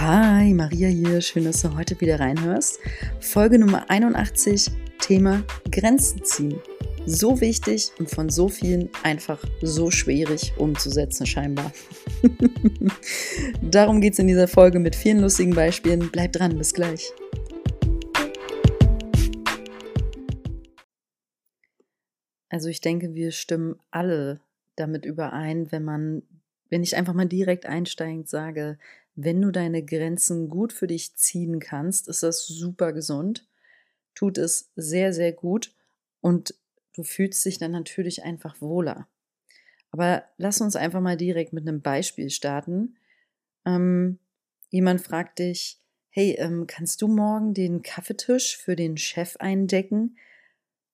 Hi, Maria hier. Schön, dass du heute wieder reinhörst. Folge Nummer 81, Thema Grenzen ziehen. So wichtig und von so vielen einfach so schwierig umzusetzen, scheinbar. Darum geht es in dieser Folge mit vielen lustigen Beispielen. Bleib dran, bis gleich. Also ich denke, wir stimmen alle damit überein, wenn man, wenn ich einfach mal direkt einsteigend sage, wenn du deine Grenzen gut für dich ziehen kannst, ist das super gesund, tut es sehr, sehr gut und du fühlst dich dann natürlich einfach wohler. Aber lass uns einfach mal direkt mit einem Beispiel starten. Ähm, jemand fragt dich, hey, ähm, kannst du morgen den Kaffeetisch für den Chef eindecken?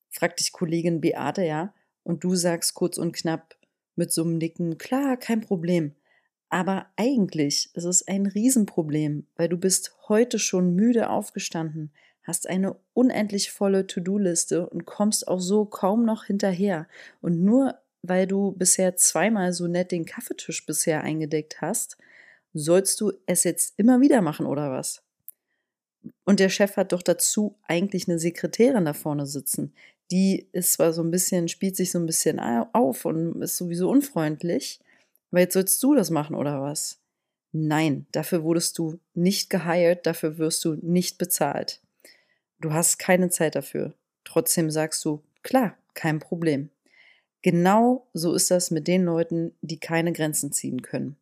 Fragt dich Kollegin Beate, ja, und du sagst kurz und knapp mit so einem Nicken, klar, kein Problem. Aber eigentlich ist es ein Riesenproblem, weil du bist heute schon müde aufgestanden, hast eine unendlich volle To-Do-Liste und kommst auch so kaum noch hinterher. Und nur weil du bisher zweimal so nett den Kaffeetisch bisher eingedeckt hast, sollst du es jetzt immer wieder machen oder was? Und der Chef hat doch dazu eigentlich eine Sekretärin da vorne sitzen. Die ist zwar so ein bisschen, spielt sich so ein bisschen auf und ist sowieso unfreundlich, aber jetzt sollst du das machen oder was? Nein, dafür wurdest du nicht geheiert, dafür wirst du nicht bezahlt. Du hast keine Zeit dafür. Trotzdem sagst du, klar, kein Problem. Genau so ist das mit den Leuten, die keine Grenzen ziehen können.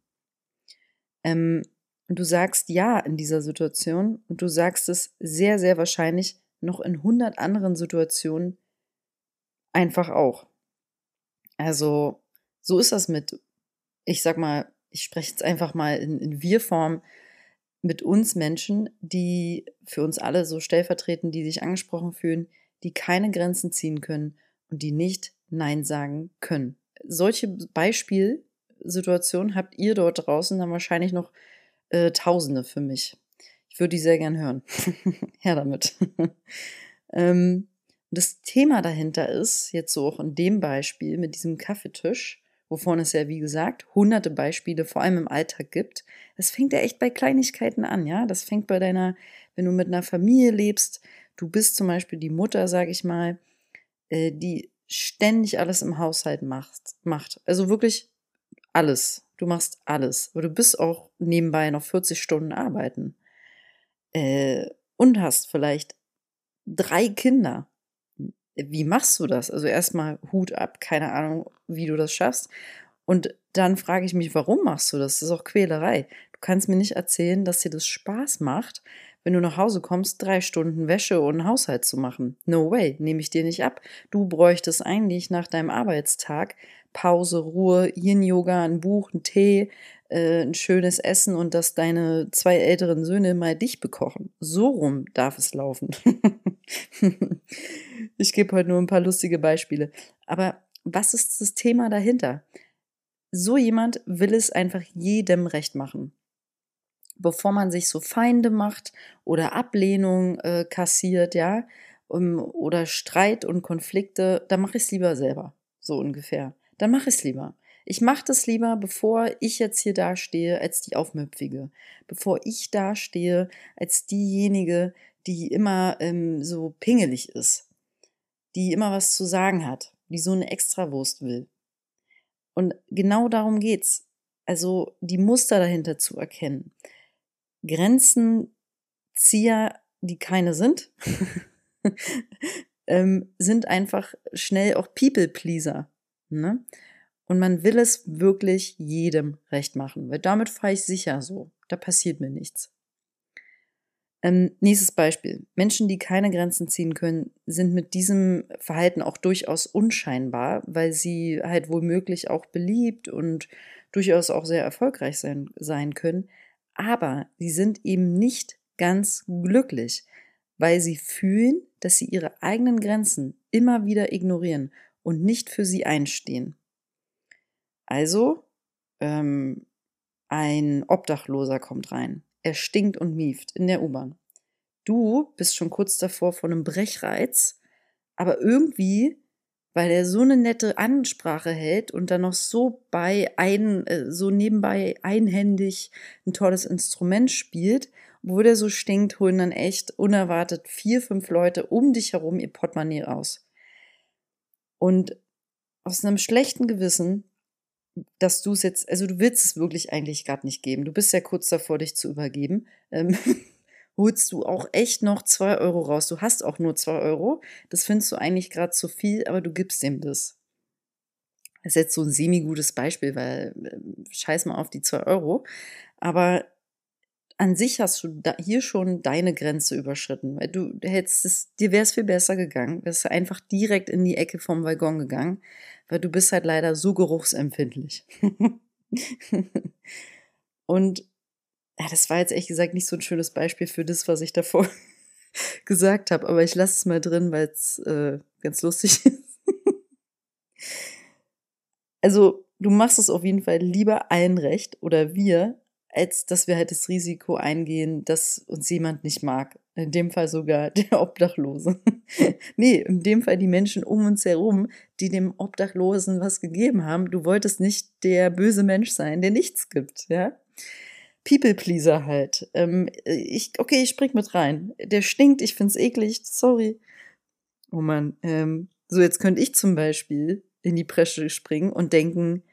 Ähm, du sagst ja in dieser Situation und du sagst es sehr, sehr wahrscheinlich noch in 100 anderen Situationen einfach auch. Also so ist das mit ich sag mal, ich spreche jetzt einfach mal in, in Wir-Form mit uns Menschen, die für uns alle so stellvertreten, die sich angesprochen fühlen, die keine Grenzen ziehen können und die nicht Nein sagen können. Solche Beispielsituationen habt ihr dort draußen dann wahrscheinlich noch äh, Tausende für mich. Ich würde die sehr gern hören. Her damit. ähm, das Thema dahinter ist, jetzt so auch in dem Beispiel mit diesem Kaffeetisch, wovon es ja, wie gesagt, hunderte Beispiele vor allem im Alltag gibt. Das fängt ja echt bei Kleinigkeiten an, ja. Das fängt bei deiner, wenn du mit einer Familie lebst, du bist zum Beispiel die Mutter, sage ich mal, äh, die ständig alles im Haushalt macht, macht. Also wirklich alles. Du machst alles. Aber du bist auch nebenbei noch 40 Stunden arbeiten. Äh, und hast vielleicht drei Kinder wie machst du das? Also erstmal Hut ab, keine Ahnung, wie du das schaffst. Und dann frage ich mich, warum machst du das? Das ist auch Quälerei. Du kannst mir nicht erzählen, dass dir das Spaß macht, wenn du nach Hause kommst, drei Stunden Wäsche und Haushalt zu machen. No way, nehme ich dir nicht ab. Du bräuchtest eigentlich nach deinem Arbeitstag Pause, Ruhe, Yin-Yoga, ein Buch, ein Tee, äh, ein schönes Essen und dass deine zwei älteren Söhne mal dich bekochen. So rum darf es laufen. ich gebe heute nur ein paar lustige Beispiele. Aber was ist das Thema dahinter? So jemand will es einfach jedem recht machen. Bevor man sich so Feinde macht oder Ablehnung äh, kassiert, ja, um, oder Streit und Konflikte, dann mache ich es lieber selber. So ungefähr. Dann mache ich es lieber. Ich mache das lieber, bevor ich jetzt hier dastehe, als die Aufmüpfige. Bevor ich dastehe, als diejenige, die immer ähm, so pingelig ist. Die immer was zu sagen hat. Die so eine Extrawurst will. Und genau darum geht's. Also die Muster dahinter zu erkennen. Grenzenzieher, die keine sind, ähm, sind einfach schnell auch People-Pleaser. Ne? Und man will es wirklich jedem recht machen, weil damit fahre ich sicher so. Da passiert mir nichts. Ähm, nächstes Beispiel. Menschen, die keine Grenzen ziehen können, sind mit diesem Verhalten auch durchaus unscheinbar, weil sie halt womöglich auch beliebt und durchaus auch sehr erfolgreich sein, sein können. Aber sie sind eben nicht ganz glücklich, weil sie fühlen, dass sie ihre eigenen Grenzen immer wieder ignorieren und nicht für sie einstehen. Also, ähm, ein Obdachloser kommt rein. Er stinkt und mieft in der U-Bahn. Du bist schon kurz davor von einem Brechreiz, aber irgendwie weil er so eine nette Ansprache hält und dann noch so bei ein, äh, so nebenbei einhändig ein tolles Instrument spielt, wo der so stinkt, holen dann echt unerwartet vier, fünf Leute um dich herum ihr Portemonnaie raus. Und aus einem schlechten Gewissen, dass du es jetzt, also du willst es wirklich eigentlich gerade nicht geben. Du bist ja kurz davor, dich zu übergeben. Ähm, holst du auch echt noch zwei Euro raus. Du hast auch nur zwei Euro. Das findest du eigentlich gerade zu viel, aber du gibst ihm das. Das ist jetzt so ein semi-gutes Beispiel, weil äh, scheiß mal auf die zwei Euro. Aber an sich hast du hier schon deine Grenze überschritten, weil du hättest es, dir wäre es viel besser gegangen, wärst du einfach direkt in die Ecke vom Waggon gegangen, weil du bist halt leider so geruchsempfindlich. Und ja, das war jetzt ehrlich gesagt nicht so ein schönes Beispiel für das, was ich davor gesagt habe, aber ich lasse es mal drin, weil es äh, ganz lustig ist. also, du machst es auf jeden Fall lieber allen recht oder wir, als dass wir halt das Risiko eingehen, dass uns jemand nicht mag. In dem Fall sogar der Obdachlose. nee, in dem Fall die Menschen um uns herum, die dem Obdachlosen was gegeben haben. Du wolltest nicht der böse Mensch sein, der nichts gibt, ja? People-Pleaser halt. Ähm, ich, okay, ich spring mit rein. Der stinkt, ich find's eklig, sorry. Oh man, ähm, so jetzt könnte ich zum Beispiel in die Presche springen und denken,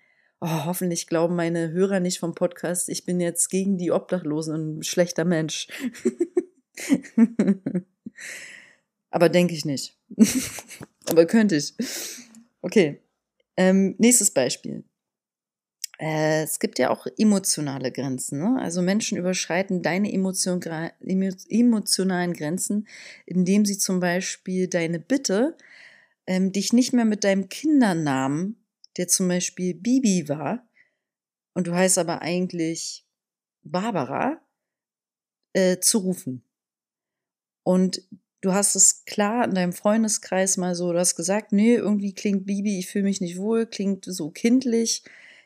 oh, hoffentlich glauben meine Hörer nicht vom Podcast, ich bin jetzt gegen die Obdachlosen ein schlechter Mensch. Aber denke ich nicht. Aber könnte ich. Okay. Ähm, nächstes Beispiel. Äh, es gibt ja auch emotionale Grenzen. Ne? Also Menschen überschreiten deine Emotion, emotionalen Grenzen, indem sie zum Beispiel deine Bitte, ähm, dich nicht mehr mit deinem Kindernamen, der zum Beispiel Bibi war, und du heißt aber eigentlich Barbara, äh, zu rufen. Und du hast es klar in deinem Freundeskreis mal so, du hast gesagt, nee, irgendwie klingt Bibi, ich fühle mich nicht wohl, klingt so kindlich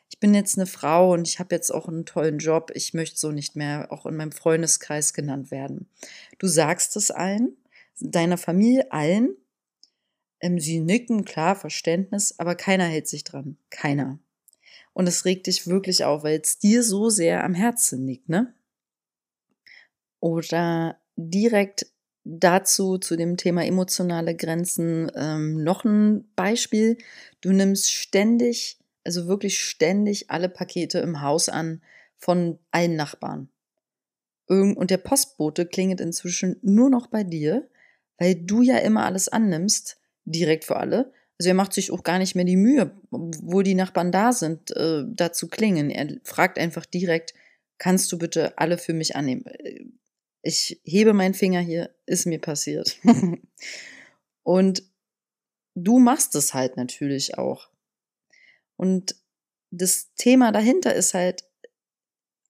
ich bin jetzt eine Frau und ich habe jetzt auch einen tollen Job, ich möchte so nicht mehr auch in meinem Freundeskreis genannt werden. Du sagst es allen, deiner Familie allen, ähm, sie nicken, klar, Verständnis, aber keiner hält sich dran. Keiner. Und es regt dich wirklich auf, weil es dir so sehr am Herzen liegt, ne? Oder direkt dazu, zu dem Thema emotionale Grenzen, ähm, noch ein Beispiel. Du nimmst ständig also wirklich ständig alle Pakete im Haus an von allen Nachbarn. Und der Postbote klingelt inzwischen nur noch bei dir, weil du ja immer alles annimmst, direkt für alle. Also er macht sich auch gar nicht mehr die Mühe, obwohl die Nachbarn da sind, äh, da zu klingen. Er fragt einfach direkt, kannst du bitte alle für mich annehmen? Ich hebe meinen Finger hier, ist mir passiert. Und du machst es halt natürlich auch. Und das Thema dahinter ist halt,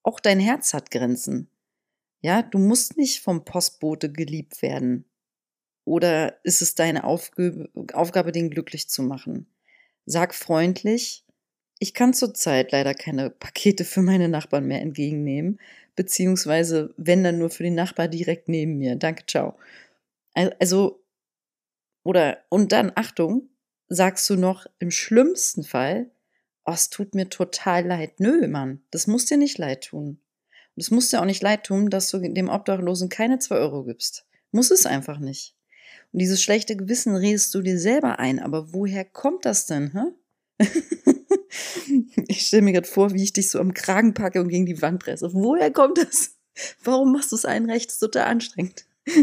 auch dein Herz hat Grenzen. Ja, du musst nicht vom Postbote geliebt werden. Oder ist es deine Aufgabe, Aufgabe, den glücklich zu machen? Sag freundlich, ich kann zurzeit leider keine Pakete für meine Nachbarn mehr entgegennehmen, beziehungsweise wenn dann nur für den Nachbar direkt neben mir. Danke, ciao. Also, oder, und dann, Achtung, sagst du noch im schlimmsten Fall, oh, es tut mir total leid. Nö, Mann, das muss dir nicht leid tun. Und es muss dir auch nicht leid tun, dass du dem Obdachlosen keine zwei Euro gibst. Muss es einfach nicht. Und dieses schlechte Gewissen redest du dir selber ein. Aber woher kommt das denn, hä? ich stelle mir gerade vor, wie ich dich so am Kragen packe und gegen die Wand presse. Woher kommt das? Warum machst du es allen recht? Das ist total anstrengend.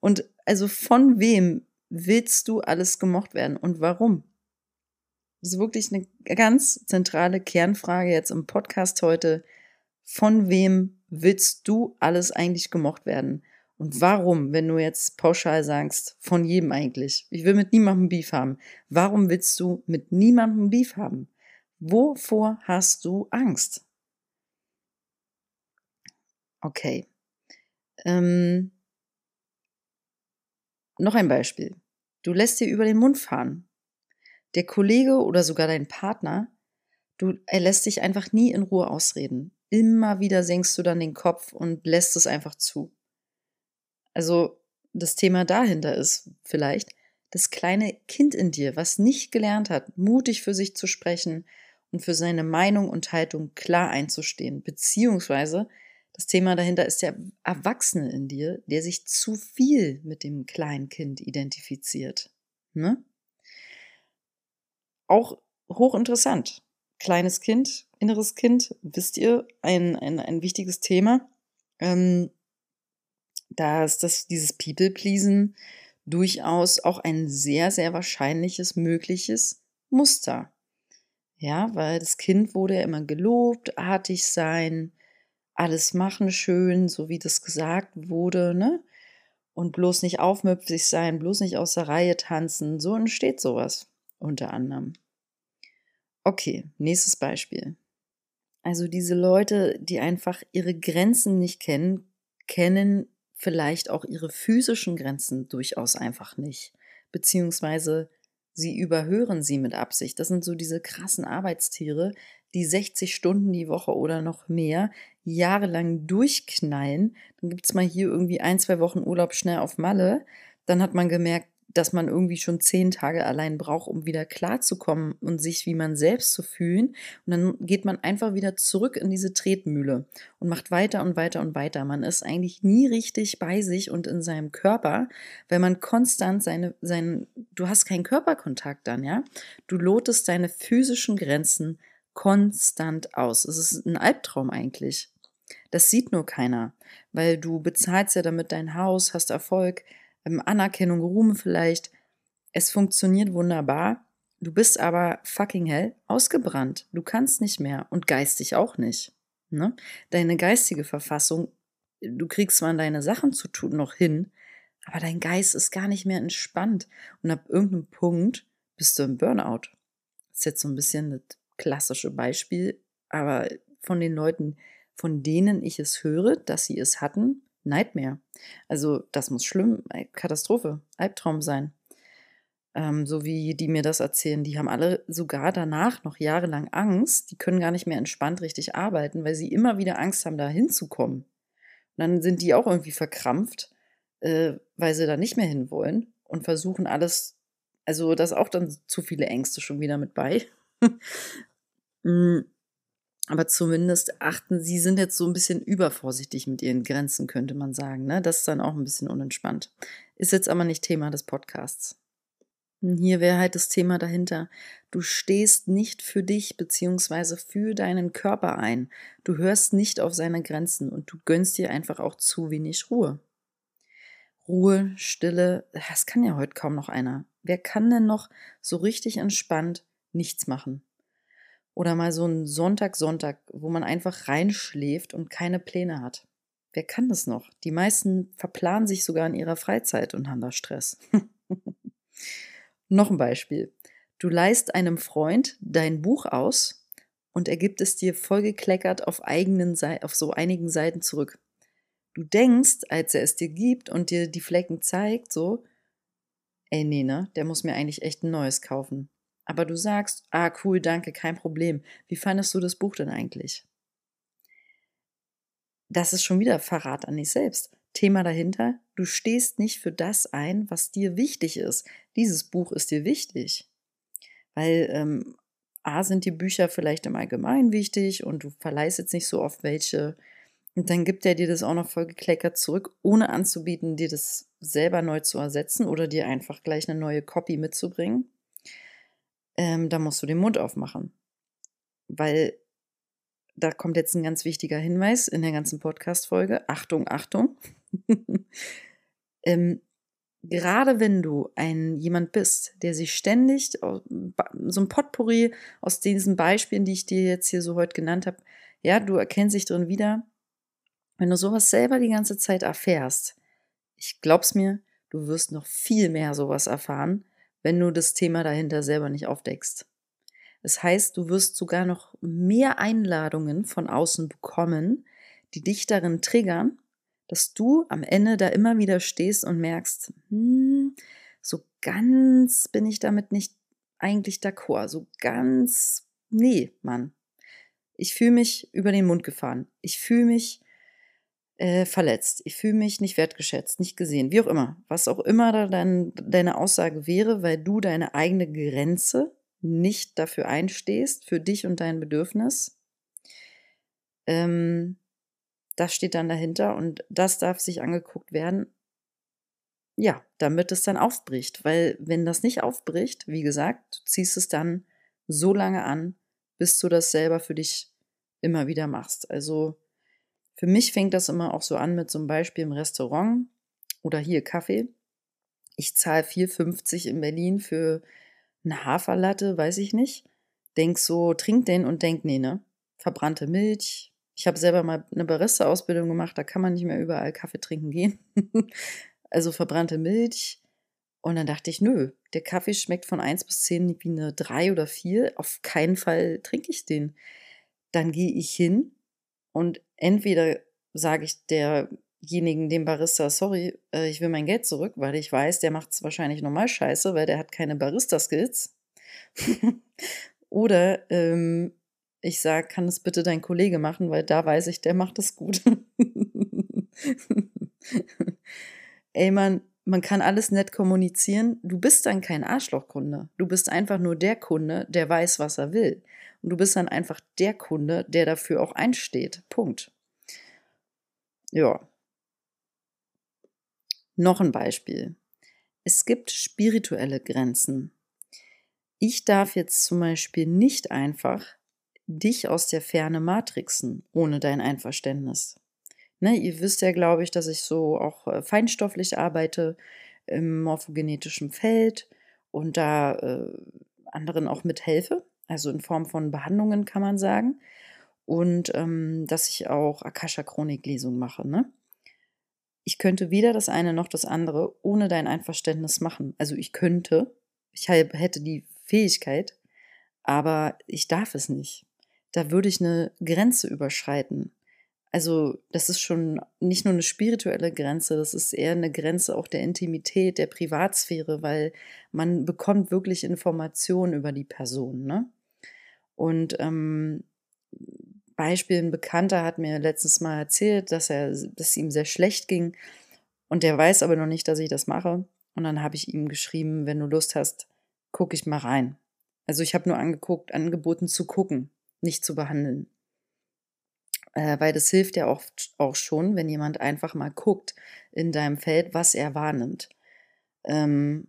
und also von wem willst du alles gemocht werden und warum? Das ist wirklich eine ganz zentrale Kernfrage jetzt im Podcast heute. Von wem willst du alles eigentlich gemocht werden? Und warum, wenn du jetzt pauschal sagst, von jedem eigentlich? Ich will mit niemandem Beef haben. Warum willst du mit niemandem Beef haben? Wovor hast du Angst? Okay. Ähm, noch ein Beispiel. Du lässt dir über den Mund fahren der Kollege oder sogar dein Partner, du, er lässt dich einfach nie in Ruhe ausreden. Immer wieder senkst du dann den Kopf und lässt es einfach zu. Also das Thema dahinter ist vielleicht, Das kleine Kind in dir, was nicht gelernt hat, mutig für sich zu sprechen und für seine Meinung und Haltung klar einzustehen, beziehungsweise das Thema dahinter ist der Erwachsene in dir, der sich zu viel mit dem kleinen Kind identifiziert. Ne? Auch hochinteressant. Kleines Kind, inneres Kind, wisst ihr, ein, ein, ein wichtiges Thema. Ähm, da ist das, dieses People-Pleasen durchaus auch ein sehr, sehr wahrscheinliches, mögliches Muster. Ja, weil das Kind wurde ja immer gelobt, artig sein, alles machen schön, so wie das gesagt wurde, ne? Und bloß nicht aufmüpfig sein, bloß nicht aus der Reihe tanzen. So entsteht sowas unter anderem. Okay, nächstes Beispiel. Also diese Leute, die einfach ihre Grenzen nicht kennen, kennen vielleicht auch ihre physischen Grenzen durchaus einfach nicht. Beziehungsweise sie überhören sie mit Absicht. Das sind so diese krassen Arbeitstiere, die 60 Stunden die Woche oder noch mehr jahrelang durchknallen. Dann gibt es mal hier irgendwie ein, zwei Wochen Urlaub schnell auf Malle. Dann hat man gemerkt, dass man irgendwie schon zehn Tage allein braucht, um wieder klarzukommen und sich wie man selbst zu fühlen. Und dann geht man einfach wieder zurück in diese Tretmühle und macht weiter und weiter und weiter. Man ist eigentlich nie richtig bei sich und in seinem Körper, weil man konstant seine, seinen, du hast keinen Körperkontakt dann, ja. Du lotest deine physischen Grenzen konstant aus. Es ist ein Albtraum eigentlich. Das sieht nur keiner, weil du bezahlst ja damit dein Haus, hast Erfolg, Anerkennung, Ruhm vielleicht. Es funktioniert wunderbar. Du bist aber fucking hell ausgebrannt. Du kannst nicht mehr und geistig auch nicht. Ne? Deine geistige Verfassung, du kriegst zwar deine Sachen zu tun noch hin, aber dein Geist ist gar nicht mehr entspannt. Und ab irgendeinem Punkt bist du im Burnout. Das ist jetzt so ein bisschen das klassische Beispiel, aber von den Leuten, von denen ich es höre, dass sie es hatten, Nightmare. Also das muss schlimm, Katastrophe, Albtraum sein. Ähm, so wie die mir das erzählen, die haben alle sogar danach noch jahrelang Angst. Die können gar nicht mehr entspannt richtig arbeiten, weil sie immer wieder Angst haben, da hinzukommen. Und dann sind die auch irgendwie verkrampft, äh, weil sie da nicht mehr hinwollen und versuchen alles, also da ist auch dann zu viele Ängste schon wieder mit bei. Aber zumindest achten sie, sind jetzt so ein bisschen übervorsichtig mit ihren Grenzen, könnte man sagen. Ne? Das ist dann auch ein bisschen unentspannt. Ist jetzt aber nicht Thema des Podcasts. Hier wäre halt das Thema dahinter. Du stehst nicht für dich beziehungsweise für deinen Körper ein. Du hörst nicht auf seine Grenzen und du gönnst dir einfach auch zu wenig Ruhe. Ruhe, Stille, das kann ja heute kaum noch einer. Wer kann denn noch so richtig entspannt nichts machen? Oder mal so ein Sonntag, Sonntag, wo man einfach reinschläft und keine Pläne hat. Wer kann das noch? Die meisten verplanen sich sogar in ihrer Freizeit und haben da Stress. noch ein Beispiel. Du leist einem Freund dein Buch aus und er gibt es dir vollgekleckert auf, eigenen auf so einigen Seiten zurück. Du denkst, als er es dir gibt und dir die Flecken zeigt, so, ey, nee, ne, der muss mir eigentlich echt ein neues kaufen aber du sagst, ah cool, danke, kein Problem. Wie fandest du das Buch denn eigentlich? Das ist schon wieder Verrat an dich selbst. Thema dahinter, du stehst nicht für das ein, was dir wichtig ist. Dieses Buch ist dir wichtig. Weil ähm, A sind die Bücher vielleicht im Allgemeinen wichtig und du verleihst jetzt nicht so oft welche. Und dann gibt er dir das auch noch voll gekleckert zurück, ohne anzubieten, dir das selber neu zu ersetzen oder dir einfach gleich eine neue Copy mitzubringen ähm, da musst du den Mund aufmachen. Weil da kommt jetzt ein ganz wichtiger Hinweis in der ganzen Podcast-Folge. Achtung, Achtung. ähm, gerade wenn du ein jemand bist, der sich ständig so ein Potpourri aus diesen Beispielen, die ich dir jetzt hier so heute genannt habe, ja, du erkennst dich drin wieder. Wenn du sowas selber die ganze Zeit erfährst, ich glaub's mir, du wirst noch viel mehr sowas erfahren, wenn du das Thema dahinter selber nicht aufdeckst. Das heißt, du wirst sogar noch mehr Einladungen von außen bekommen, die dich darin triggern, dass du am Ende da immer wieder stehst und merkst, hm, so ganz bin ich damit nicht eigentlich d'accord. So ganz, nee, Mann. Ich fühle mich über den Mund gefahren. Ich fühle mich äh, verletzt. Ich fühle mich nicht wertgeschätzt, nicht gesehen, wie auch immer. Was auch immer da dein, deine Aussage wäre, weil du deine eigene Grenze nicht dafür einstehst, für dich und dein Bedürfnis. Ähm, das steht dann dahinter und das darf sich angeguckt werden. Ja, damit es dann aufbricht, weil wenn das nicht aufbricht, wie gesagt, du ziehst es dann so lange an, bis du das selber für dich immer wieder machst. Also für mich fängt das immer auch so an mit zum Beispiel im Restaurant oder hier Kaffee. Ich zahle 4,50 in Berlin für eine Haferlatte, weiß ich nicht. Denk so, trink den und denk, nee, ne? Verbrannte Milch. Ich habe selber mal eine Barista-Ausbildung gemacht, da kann man nicht mehr überall Kaffee trinken gehen. also verbrannte Milch. Und dann dachte ich, nö, der Kaffee schmeckt von 1 bis 10 wie eine 3 oder 4. Auf keinen Fall trinke ich den. Dann gehe ich hin und entweder sage ich derjenigen, dem Barista, sorry, äh, ich will mein Geld zurück, weil ich weiß, der macht es wahrscheinlich normal scheiße, weil der hat keine Barista-Skills. Oder ähm, ich sage, kann es bitte dein Kollege machen, weil da weiß ich, der macht es gut. Ey, man, man kann alles nett kommunizieren. Du bist dann kein Arschlochkunde. Du bist einfach nur der Kunde, der weiß, was er will. Und du bist dann einfach der Kunde, der dafür auch einsteht. Punkt. Ja. Noch ein Beispiel. Es gibt spirituelle Grenzen. Ich darf jetzt zum Beispiel nicht einfach dich aus der Ferne matrixen, ohne dein Einverständnis. Ne, ihr wisst ja, glaube ich, dass ich so auch äh, feinstofflich arbeite im morphogenetischen Feld und da äh, anderen auch mithelfe also in Form von Behandlungen kann man sagen. Und ähm, dass ich auch Akasha-Chronik-Lesung mache. Ne? Ich könnte weder das eine noch das andere ohne dein Einverständnis machen. Also ich könnte, ich hätte die Fähigkeit, aber ich darf es nicht. Da würde ich eine Grenze überschreiten. Also das ist schon nicht nur eine spirituelle Grenze, das ist eher eine Grenze auch der Intimität, der Privatsphäre, weil man bekommt wirklich Informationen über die Person. Ne? Und ähm, Beispiel, ein Bekannter hat mir letztens mal erzählt, dass er, dass es ihm sehr schlecht ging und der weiß aber noch nicht, dass ich das mache. Und dann habe ich ihm geschrieben, wenn du Lust hast, gucke ich mal rein. Also ich habe nur angeguckt, angeboten zu gucken, nicht zu behandeln. Äh, weil das hilft ja auch, auch schon, wenn jemand einfach mal guckt in deinem Feld, was er wahrnimmt. Ähm,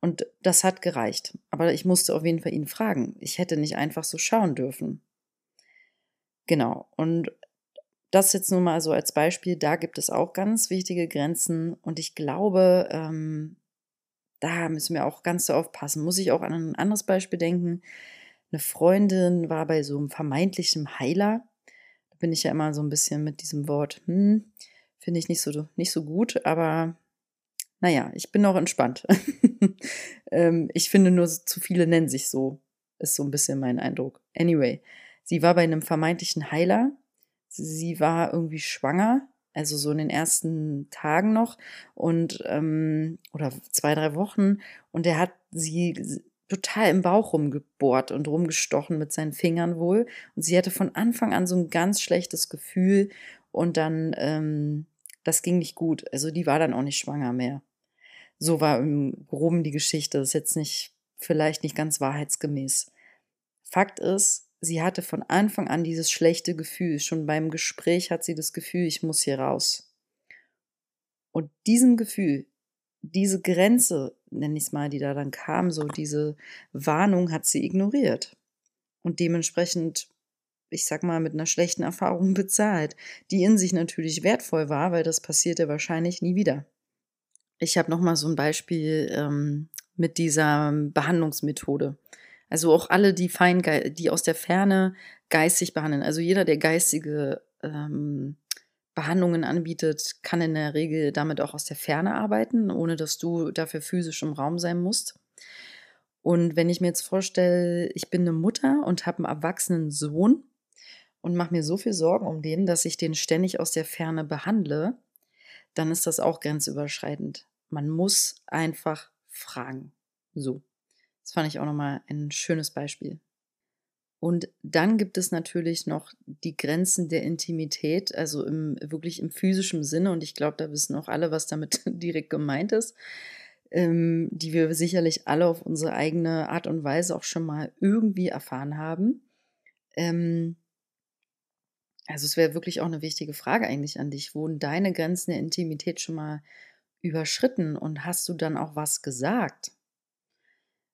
und das hat gereicht. Aber ich musste auf jeden Fall ihn fragen. Ich hätte nicht einfach so schauen dürfen. Genau. Und das jetzt nur mal so als Beispiel. Da gibt es auch ganz wichtige Grenzen. Und ich glaube, ähm, da müssen wir auch ganz so aufpassen. Muss ich auch an ein anderes Beispiel denken. Eine Freundin war bei so einem vermeintlichen Heiler bin ich ja immer so ein bisschen mit diesem Wort, hm, finde ich nicht so, nicht so gut, aber naja, ich bin noch entspannt. ähm, ich finde nur, zu viele nennen sich so, ist so ein bisschen mein Eindruck. Anyway, sie war bei einem vermeintlichen Heiler. Sie war irgendwie schwanger, also so in den ersten Tagen noch und ähm, oder zwei, drei Wochen. Und er hat sie total im Bauch rumgebohrt und rumgestochen mit seinen Fingern wohl. Und sie hatte von Anfang an so ein ganz schlechtes Gefühl und dann, ähm, das ging nicht gut. Also die war dann auch nicht schwanger mehr. So war im Groben die Geschichte. Das ist jetzt nicht, vielleicht nicht ganz wahrheitsgemäß. Fakt ist, sie hatte von Anfang an dieses schlechte Gefühl. Schon beim Gespräch hat sie das Gefühl, ich muss hier raus. Und diesem Gefühl, diese Grenze, nenne ich es mal, die da dann kam, so diese Warnung hat sie ignoriert. Und dementsprechend, ich sag mal, mit einer schlechten Erfahrung bezahlt, die in sich natürlich wertvoll war, weil das passierte wahrscheinlich nie wieder. Ich habe nochmal so ein Beispiel ähm, mit dieser Behandlungsmethode. Also auch alle, die fein, die aus der Ferne geistig behandeln. Also jeder, der geistige ähm, Behandlungen anbietet, kann in der Regel damit auch aus der Ferne arbeiten, ohne dass du dafür physisch im Raum sein musst. Und wenn ich mir jetzt vorstelle, ich bin eine Mutter und habe einen erwachsenen Sohn und mache mir so viel Sorgen um den, dass ich den ständig aus der Ferne behandle, dann ist das auch grenzüberschreitend. Man muss einfach fragen. So. Das fand ich auch nochmal ein schönes Beispiel. Und dann gibt es natürlich noch die Grenzen der Intimität, also im, wirklich im physischen Sinne. Und ich glaube, da wissen auch alle, was damit direkt gemeint ist, ähm, die wir sicherlich alle auf unsere eigene Art und Weise auch schon mal irgendwie erfahren haben. Ähm, also es wäre wirklich auch eine wichtige Frage eigentlich an dich. Wurden deine Grenzen der Intimität schon mal überschritten und hast du dann auch was gesagt?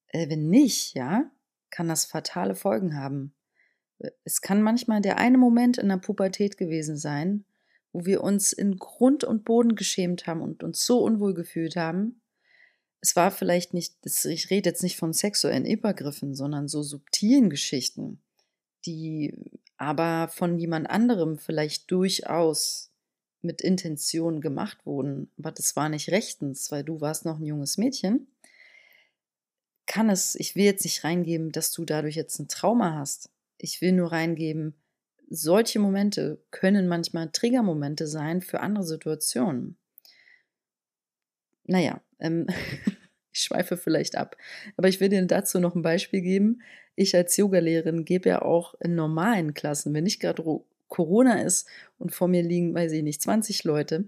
Äh, wenn nicht, ja, kann das fatale Folgen haben. Äh, es kann manchmal der eine Moment in der Pubertät gewesen sein, wo wir uns in Grund und Boden geschämt haben und uns so unwohl gefühlt haben. Es war vielleicht nicht, ich rede jetzt nicht von sexuellen Übergriffen, sondern so subtilen Geschichten, die aber von jemand anderem vielleicht durchaus mit Intention gemacht wurden, aber das war nicht rechtens, weil du warst noch ein junges Mädchen kann es, ich will jetzt nicht reingeben, dass du dadurch jetzt ein Trauma hast. Ich will nur reingeben, solche Momente können manchmal Triggermomente sein für andere Situationen. Naja, ähm, ich schweife vielleicht ab. Aber ich will dir dazu noch ein Beispiel geben. Ich als Yogalehrerin gebe ja auch in normalen Klassen, wenn nicht gerade Corona ist und vor mir liegen, weiß ich nicht, 20 Leute,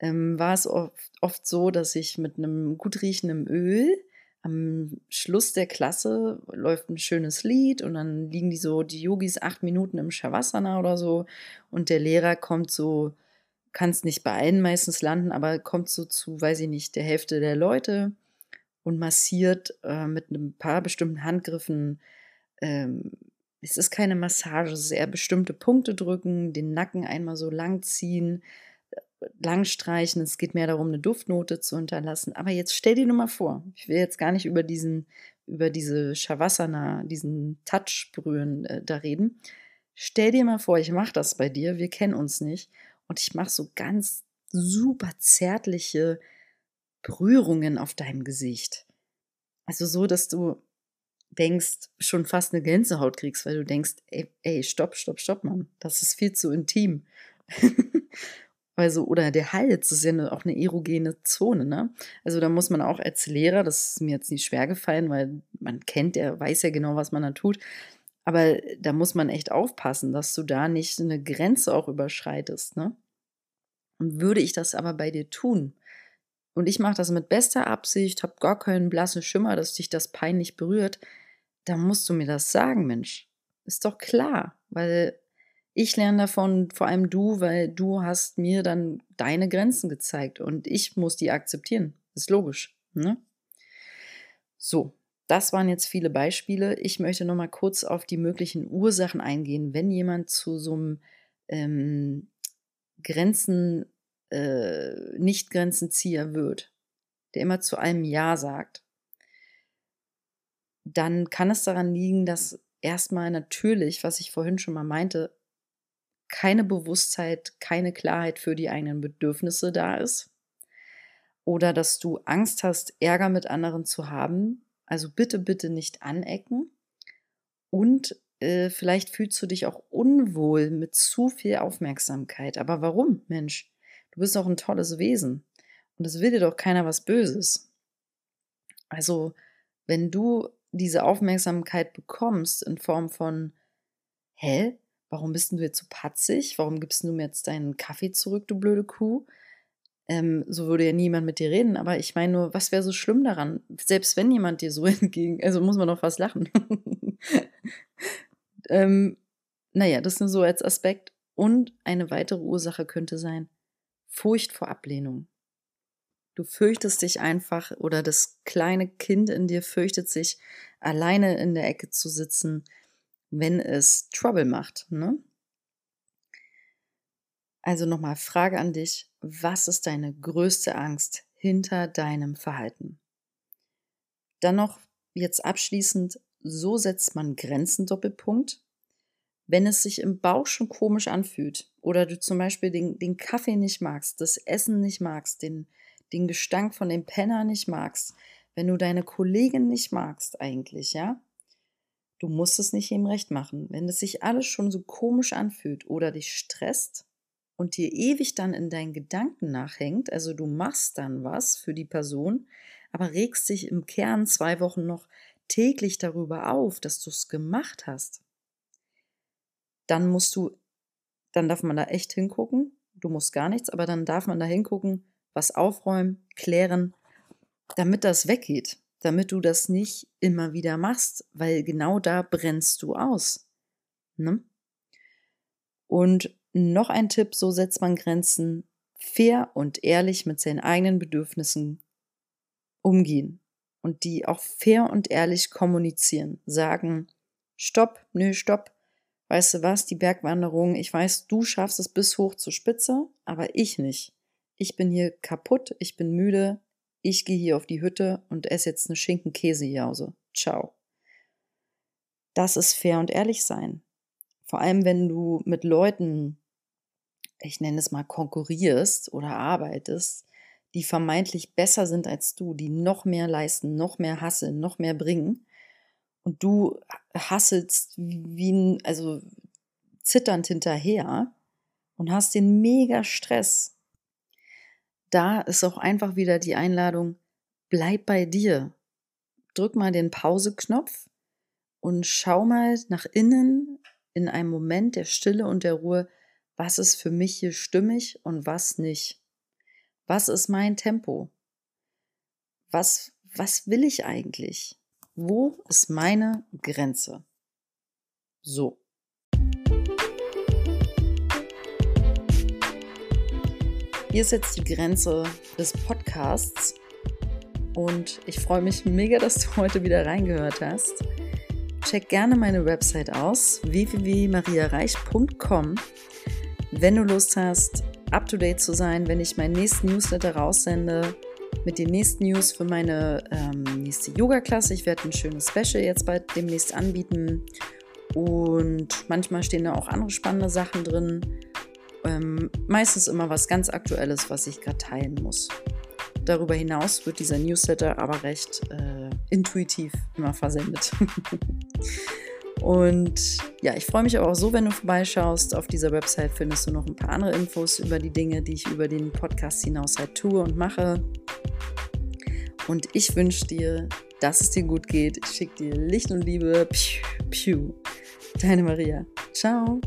ähm, war es oft, oft so, dass ich mit einem gut riechenden Öl am Schluss der Klasse läuft ein schönes Lied und dann liegen die so, die Yogis, acht Minuten im Shavasana oder so und der Lehrer kommt so, kann es nicht bei allen meistens landen, aber kommt so zu, weiß ich nicht, der Hälfte der Leute und massiert äh, mit ein paar bestimmten Handgriffen. Ähm, es ist keine Massage, es ist eher bestimmte Punkte drücken, den Nacken einmal so lang ziehen, lang streichen. Es geht mehr darum, eine Duftnote zu hinterlassen. Aber jetzt stell dir nur mal vor, ich will jetzt gar nicht über diesen, über diese Shavasana, diesen Touch berühren äh, da reden. Stell dir mal vor, ich mache das bei dir, wir kennen uns nicht. Und ich mache so ganz super zärtliche Berührungen auf deinem Gesicht. Also so, dass du denkst, schon fast eine Gänsehaut kriegst, weil du denkst, ey, ey stopp, stopp, stopp, Mann, das ist viel zu intim. Also, oder der Hals ist ja auch eine erogene Zone, ne? Also da muss man auch als Lehrer, das ist mir jetzt nicht schwer gefallen, weil man kennt, der weiß ja genau, was man da tut. Aber da muss man echt aufpassen, dass du da nicht eine Grenze auch überschreitest, ne? Und würde ich das aber bei dir tun, und ich mache das mit bester Absicht, habe gar keinen blassen Schimmer, dass dich das peinlich berührt, dann musst du mir das sagen, Mensch. Ist doch klar, weil ich lerne davon, vor allem du, weil du hast mir dann deine Grenzen gezeigt und ich muss die akzeptieren. Ist logisch. Ne? So, das waren jetzt viele Beispiele. Ich möchte noch mal kurz auf die möglichen Ursachen eingehen, wenn jemand zu so einem ähm, Grenzen, äh, Nicht-Grenzenzieher wird, der immer zu allem Ja sagt. Dann kann es daran liegen, dass erstmal natürlich, was ich vorhin schon mal meinte, keine Bewusstheit, keine Klarheit für die eigenen Bedürfnisse da ist. Oder dass du Angst hast, Ärger mit anderen zu haben. Also bitte, bitte nicht anecken. Und äh, vielleicht fühlst du dich auch unwohl mit zu viel Aufmerksamkeit. Aber warum, Mensch? Du bist doch ein tolles Wesen. Und es will dir doch keiner was Böses. Also, wenn du diese Aufmerksamkeit bekommst in Form von, hä, warum bist du jetzt so patzig? Warum gibst du mir jetzt deinen Kaffee zurück, du blöde Kuh? Ähm, so würde ja niemand mit dir reden, aber ich meine nur, was wäre so schlimm daran? Selbst wenn jemand dir so entgegen, also muss man doch was lachen. ähm, naja, das nur so als Aspekt. Und eine weitere Ursache könnte sein, Furcht vor Ablehnung. Du fürchtest dich einfach oder das kleine Kind in dir fürchtet sich, alleine in der Ecke zu sitzen, wenn es Trouble macht. Ne? Also nochmal Frage an dich, was ist deine größte Angst hinter deinem Verhalten? Dann noch jetzt abschließend, so setzt man Grenzen Doppelpunkt. Wenn es sich im Bauch schon komisch anfühlt oder du zum Beispiel den, den Kaffee nicht magst, das Essen nicht magst, den, den Gestank von dem Penner nicht magst, wenn du deine Kollegin nicht magst eigentlich, ja, Du musst es nicht ihm recht machen. Wenn es sich alles schon so komisch anfühlt oder dich stresst und dir ewig dann in deinen Gedanken nachhängt, also du machst dann was für die Person, aber regst dich im Kern zwei Wochen noch täglich darüber auf, dass du es gemacht hast, dann musst du, dann darf man da echt hingucken. Du musst gar nichts, aber dann darf man da hingucken, was aufräumen, klären, damit das weggeht, damit du das nicht immer wieder machst, weil genau da brennst du aus. Ne? Und noch ein Tipp, so setzt man Grenzen fair und ehrlich mit seinen eigenen Bedürfnissen umgehen und die auch fair und ehrlich kommunizieren. Sagen, stopp, nö, stopp. Weißt du was, die Bergwanderung, ich weiß, du schaffst es bis hoch zur Spitze, aber ich nicht. Ich bin hier kaputt, ich bin müde, ich gehe hier auf die Hütte und esse jetzt eine Schinken-Käsejause. Ciao. Das ist fair und ehrlich sein. Vor allem, wenn du mit Leuten, ich nenne es mal, konkurrierst oder arbeitest, die vermeintlich besser sind als du, die noch mehr leisten, noch mehr hasseln, noch mehr bringen. Und du hasselst wie ein, also zitternd hinterher und hast den mega Stress. Da ist auch einfach wieder die Einladung, bleib bei dir. Drück mal den Pause-Knopf und schau mal nach innen in einem Moment der Stille und der Ruhe, was ist für mich hier stimmig und was nicht. Was ist mein Tempo? Was, was will ich eigentlich? Wo ist meine Grenze? So. Hier ist jetzt die Grenze des Podcasts und ich freue mich mega, dass du heute wieder reingehört hast. Check gerne meine Website aus www.mariareich.com. Wenn du Lust hast, up-to-date zu sein, wenn ich meinen nächsten Newsletter raussende mit den nächsten News für meine ähm, nächste Yoga-Klasse. Ich werde ein schönes Special jetzt bald demnächst anbieten. Und manchmal stehen da auch andere spannende Sachen drin. Ähm, meistens immer was ganz Aktuelles, was ich gerade teilen muss. Darüber hinaus wird dieser Newsletter aber recht äh, intuitiv immer versendet. Und ja, ich freue mich aber auch so, wenn du vorbeischaust. Auf dieser Website findest du noch ein paar andere Infos über die Dinge, die ich über den Podcast hinaus halt tue und mache. Und ich wünsche dir, dass es dir gut geht. Ich schicke dir Licht und Liebe. Piu, piu. Deine Maria. Ciao.